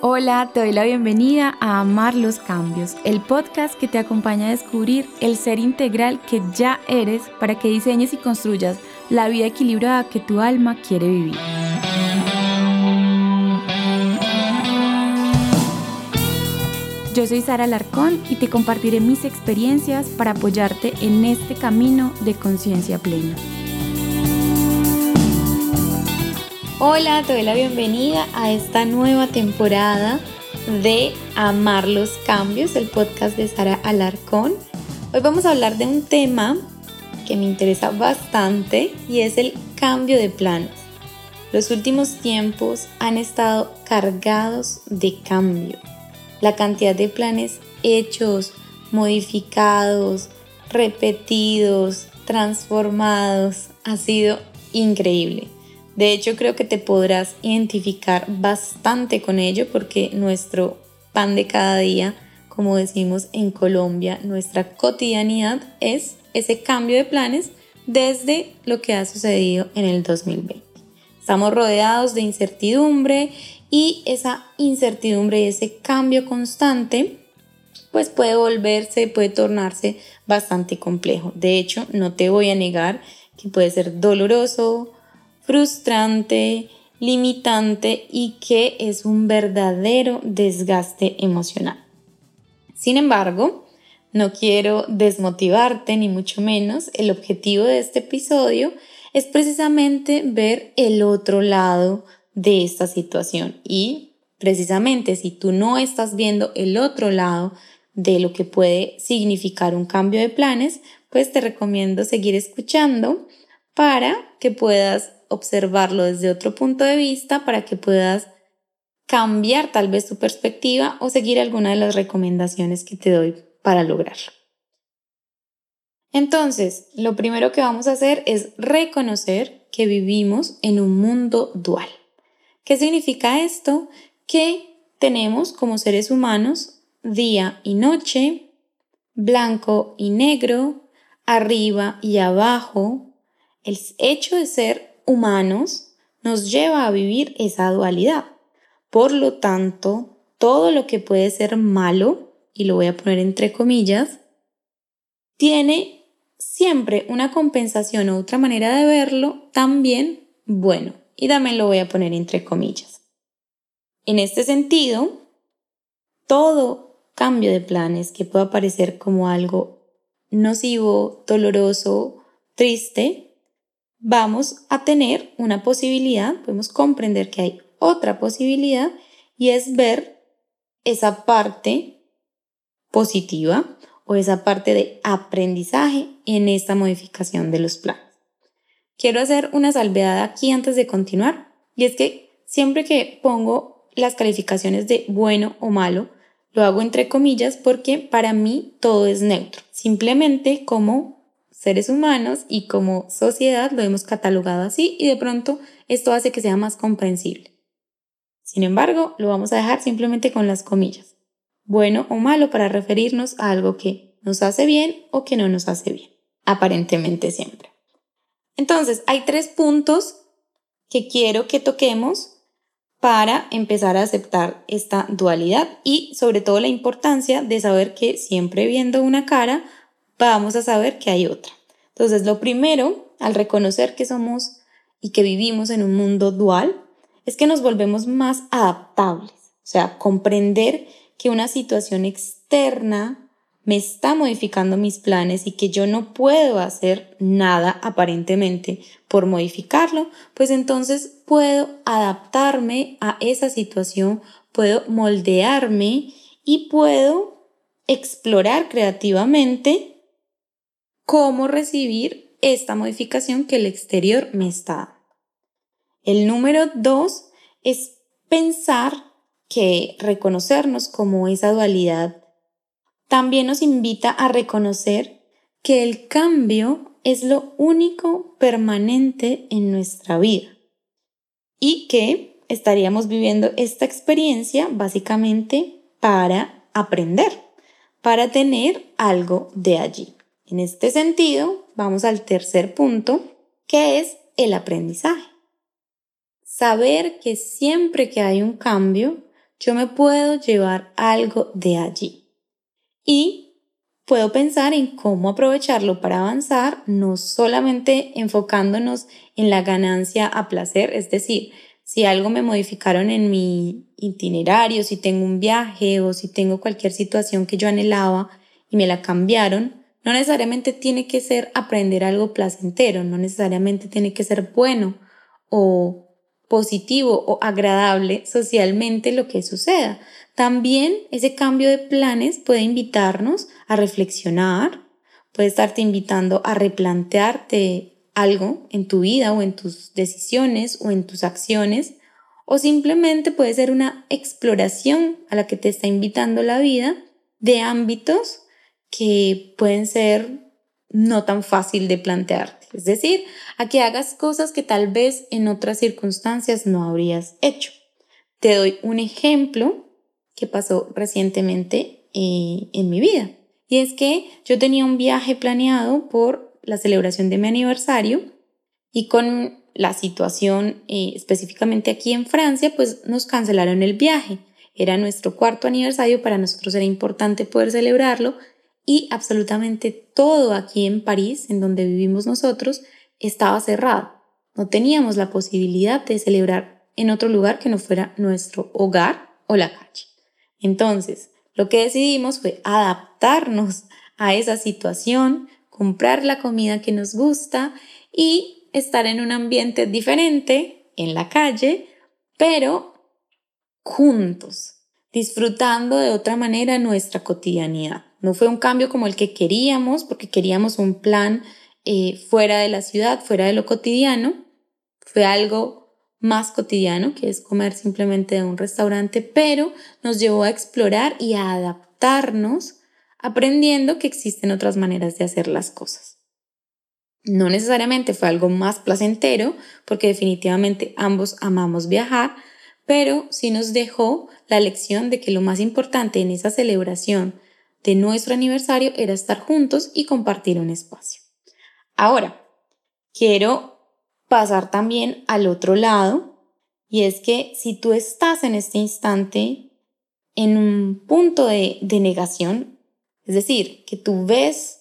Hola, te doy la bienvenida a Amar los Cambios, el podcast que te acompaña a descubrir el ser integral que ya eres para que diseñes y construyas la vida equilibrada que tu alma quiere vivir. Yo soy Sara Larcón y te compartiré mis experiencias para apoyarte en este camino de conciencia plena. Hola, te doy la bienvenida a esta nueva temporada de Amar los Cambios, el podcast de Sara Alarcón. Hoy vamos a hablar de un tema que me interesa bastante y es el cambio de planos. Los últimos tiempos han estado cargados de cambio. La cantidad de planes hechos, modificados, repetidos, transformados ha sido increíble. De hecho, creo que te podrás identificar bastante con ello porque nuestro pan de cada día, como decimos en Colombia, nuestra cotidianidad es ese cambio de planes desde lo que ha sucedido en el 2020. Estamos rodeados de incertidumbre y esa incertidumbre y ese cambio constante pues puede volverse, puede tornarse bastante complejo. De hecho, no te voy a negar que puede ser doloroso, frustrante, limitante y que es un verdadero desgaste emocional. Sin embargo, no quiero desmotivarte ni mucho menos. El objetivo de este episodio es precisamente ver el otro lado de esta situación y precisamente si tú no estás viendo el otro lado de lo que puede significar un cambio de planes, pues te recomiendo seguir escuchando para que puedas observarlo desde otro punto de vista para que puedas cambiar tal vez tu perspectiva o seguir alguna de las recomendaciones que te doy para lograrlo. Entonces, lo primero que vamos a hacer es reconocer que vivimos en un mundo dual. ¿Qué significa esto? Que tenemos como seres humanos día y noche, blanco y negro, arriba y abajo. El hecho de ser humanos nos lleva a vivir esa dualidad. Por lo tanto, todo lo que puede ser malo, y lo voy a poner entre comillas, tiene siempre una compensación o otra manera de verlo también bueno. Y también lo voy a poner entre comillas. En este sentido, todo cambio de planes que pueda parecer como algo nocivo, doloroso, triste, vamos a tener una posibilidad, podemos comprender que hay otra posibilidad y es ver esa parte positiva o esa parte de aprendizaje en esta modificación de los planes. Quiero hacer una salvedad aquí antes de continuar y es que siempre que pongo las calificaciones de bueno o malo, lo hago entre comillas porque para mí todo es neutro, simplemente como seres humanos y como sociedad lo hemos catalogado así y de pronto esto hace que sea más comprensible. Sin embargo, lo vamos a dejar simplemente con las comillas. Bueno o malo para referirnos a algo que nos hace bien o que no nos hace bien. Aparentemente siempre. Entonces, hay tres puntos que quiero que toquemos para empezar a aceptar esta dualidad y sobre todo la importancia de saber que siempre viendo una cara vamos a saber que hay otra. Entonces, lo primero, al reconocer que somos y que vivimos en un mundo dual, es que nos volvemos más adaptables. O sea, comprender que una situación externa me está modificando mis planes y que yo no puedo hacer nada aparentemente por modificarlo, pues entonces puedo adaptarme a esa situación, puedo moldearme y puedo explorar creativamente cómo recibir esta modificación que el exterior me está dando. El número dos es pensar que reconocernos como esa dualidad también nos invita a reconocer que el cambio es lo único permanente en nuestra vida y que estaríamos viviendo esta experiencia básicamente para aprender, para tener algo de allí. En este sentido, vamos al tercer punto, que es el aprendizaje. Saber que siempre que hay un cambio, yo me puedo llevar algo de allí. Y puedo pensar en cómo aprovecharlo para avanzar, no solamente enfocándonos en la ganancia a placer, es decir, si algo me modificaron en mi itinerario, si tengo un viaje o si tengo cualquier situación que yo anhelaba y me la cambiaron, no necesariamente tiene que ser aprender algo placentero, no necesariamente tiene que ser bueno o positivo o agradable socialmente lo que suceda. También ese cambio de planes puede invitarnos a reflexionar, puede estarte invitando a replantearte algo en tu vida o en tus decisiones o en tus acciones, o simplemente puede ser una exploración a la que te está invitando la vida de ámbitos que pueden ser no tan fácil de plantearte. Es decir, a que hagas cosas que tal vez en otras circunstancias no habrías hecho. Te doy un ejemplo que pasó recientemente eh, en mi vida. Y es que yo tenía un viaje planeado por la celebración de mi aniversario y con la situación eh, específicamente aquí en Francia, pues nos cancelaron el viaje. Era nuestro cuarto aniversario, para nosotros era importante poder celebrarlo y absolutamente todo aquí en París, en donde vivimos nosotros, estaba cerrado. No teníamos la posibilidad de celebrar en otro lugar que no fuera nuestro hogar o la calle. Entonces, lo que decidimos fue adaptarnos a esa situación, comprar la comida que nos gusta y estar en un ambiente diferente, en la calle, pero juntos, disfrutando de otra manera nuestra cotidianidad. No fue un cambio como el que queríamos, porque queríamos un plan eh, fuera de la ciudad, fuera de lo cotidiano. Fue algo más cotidiano, que es comer simplemente de un restaurante, pero nos llevó a explorar y a adaptarnos aprendiendo que existen otras maneras de hacer las cosas. No necesariamente fue algo más placentero, porque definitivamente ambos amamos viajar, pero sí nos dejó la lección de que lo más importante en esa celebración de nuestro aniversario era estar juntos y compartir un espacio. Ahora, quiero pasar también al otro lado, y es que si tú estás en este instante en un punto de, negación, es decir, que tú ves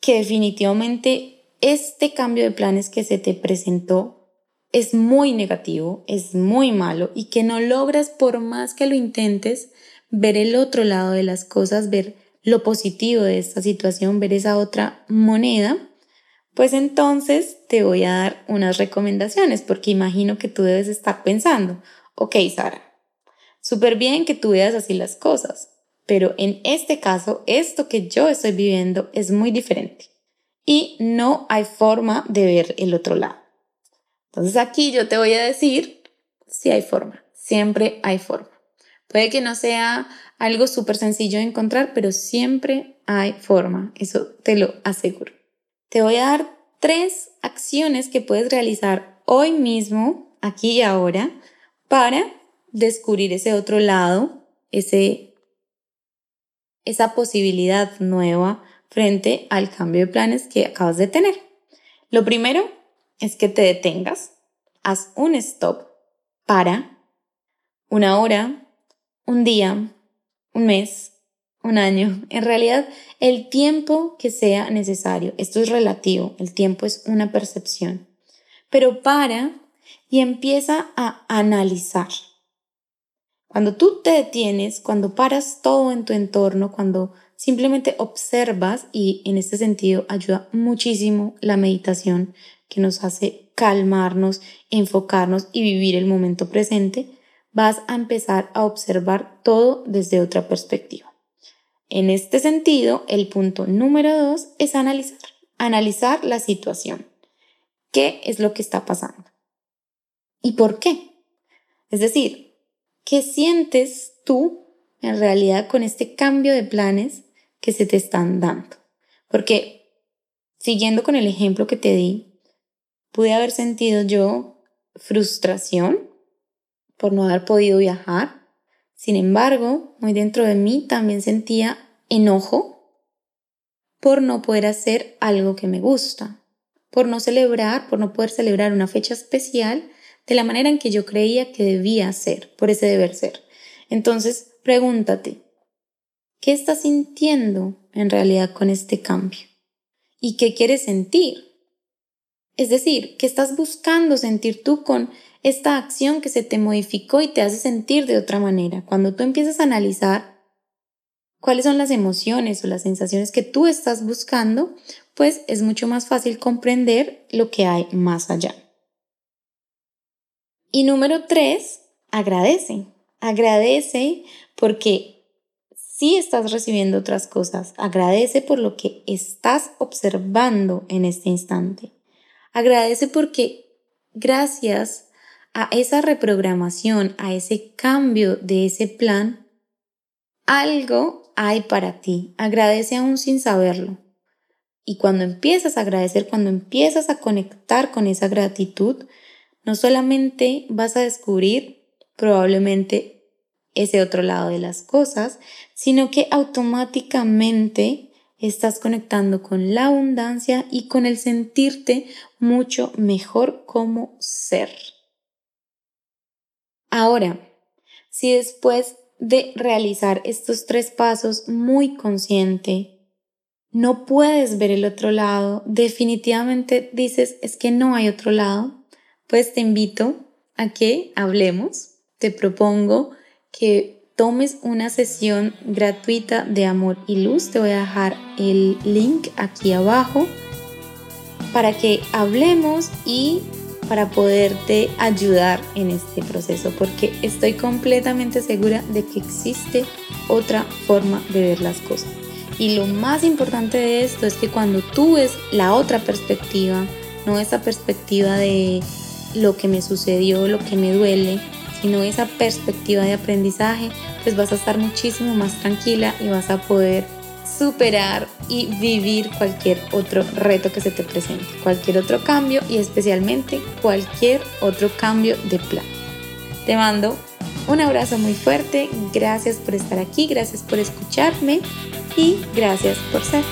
que definitivamente este cambio de planes que se te presentó es muy negativo, es muy malo y que no logras por más que lo intentes ver el otro lado de las cosas, ver lo positivo de esta situación, ver esa otra moneda, pues entonces te voy a dar unas recomendaciones porque imagino que tú debes estar pensando, ok Sara, súper bien que tú veas así las cosas, pero en este caso, esto que yo estoy viviendo es muy diferente y no hay forma de ver el otro lado. Entonces aquí yo te voy a decir, si hay forma, siempre hay forma. Puede que no sea algo súper sencillo de encontrar, pero siempre hay forma, eso te lo aseguro. Te voy a dar tres acciones que puedes realizar hoy mismo, aquí y ahora, para descubrir ese otro lado, ese esa posibilidad nueva frente al cambio de planes que acabas de tener. Lo primero es que te detengas, haz un stop para una hora, un día, un mes, un año, en realidad el tiempo que sea necesario. Esto es relativo, el tiempo es una percepción. Pero para y empieza a analizar cuando tú te detienes, cuando paras todo en tu entorno, cuando simplemente observas y en este sentido ayuda muchísimo la meditación que nos hace calmarnos, enfocarnos y vivir el momento presente, vas a empezar a observar todo desde otra perspectiva. En este sentido, el punto número dos es analizar, analizar la situación. ¿Qué es lo que está pasando? ¿Y por qué? Es decir, ¿Qué sientes tú en realidad con este cambio de planes que se te están dando? Porque siguiendo con el ejemplo que te di, pude haber sentido yo frustración por no haber podido viajar. Sin embargo, muy dentro de mí también sentía enojo por no poder hacer algo que me gusta, por no celebrar, por no poder celebrar una fecha especial de la manera en que yo creía que debía ser, por ese deber ser. Entonces, pregúntate, ¿qué estás sintiendo en realidad con este cambio? ¿Y qué quieres sentir? Es decir, ¿qué estás buscando sentir tú con esta acción que se te modificó y te hace sentir de otra manera? Cuando tú empiezas a analizar cuáles son las emociones o las sensaciones que tú estás buscando, pues es mucho más fácil comprender lo que hay más allá. Y número tres, agradece. Agradece porque si estás recibiendo otras cosas, agradece por lo que estás observando en este instante. Agradece porque gracias a esa reprogramación, a ese cambio de ese plan, algo hay para ti. Agradece aún sin saberlo. Y cuando empiezas a agradecer, cuando empiezas a conectar con esa gratitud, no solamente vas a descubrir probablemente ese otro lado de las cosas, sino que automáticamente estás conectando con la abundancia y con el sentirte mucho mejor como ser. Ahora, si después de realizar estos tres pasos muy consciente, no puedes ver el otro lado, definitivamente dices, es que no hay otro lado, pues te invito a que hablemos. Te propongo que tomes una sesión gratuita de amor y luz. Te voy a dejar el link aquí abajo para que hablemos y para poderte ayudar en este proceso, porque estoy completamente segura de que existe otra forma de ver las cosas. Y lo más importante de esto es que cuando tú ves la otra perspectiva, no esa perspectiva de lo que me sucedió, lo que me duele, sino esa perspectiva de aprendizaje, pues vas a estar muchísimo más tranquila y vas a poder superar y vivir cualquier otro reto que se te presente, cualquier otro cambio y especialmente cualquier otro cambio de plan. Te mando un abrazo muy fuerte, gracias por estar aquí, gracias por escucharme y gracias por ser.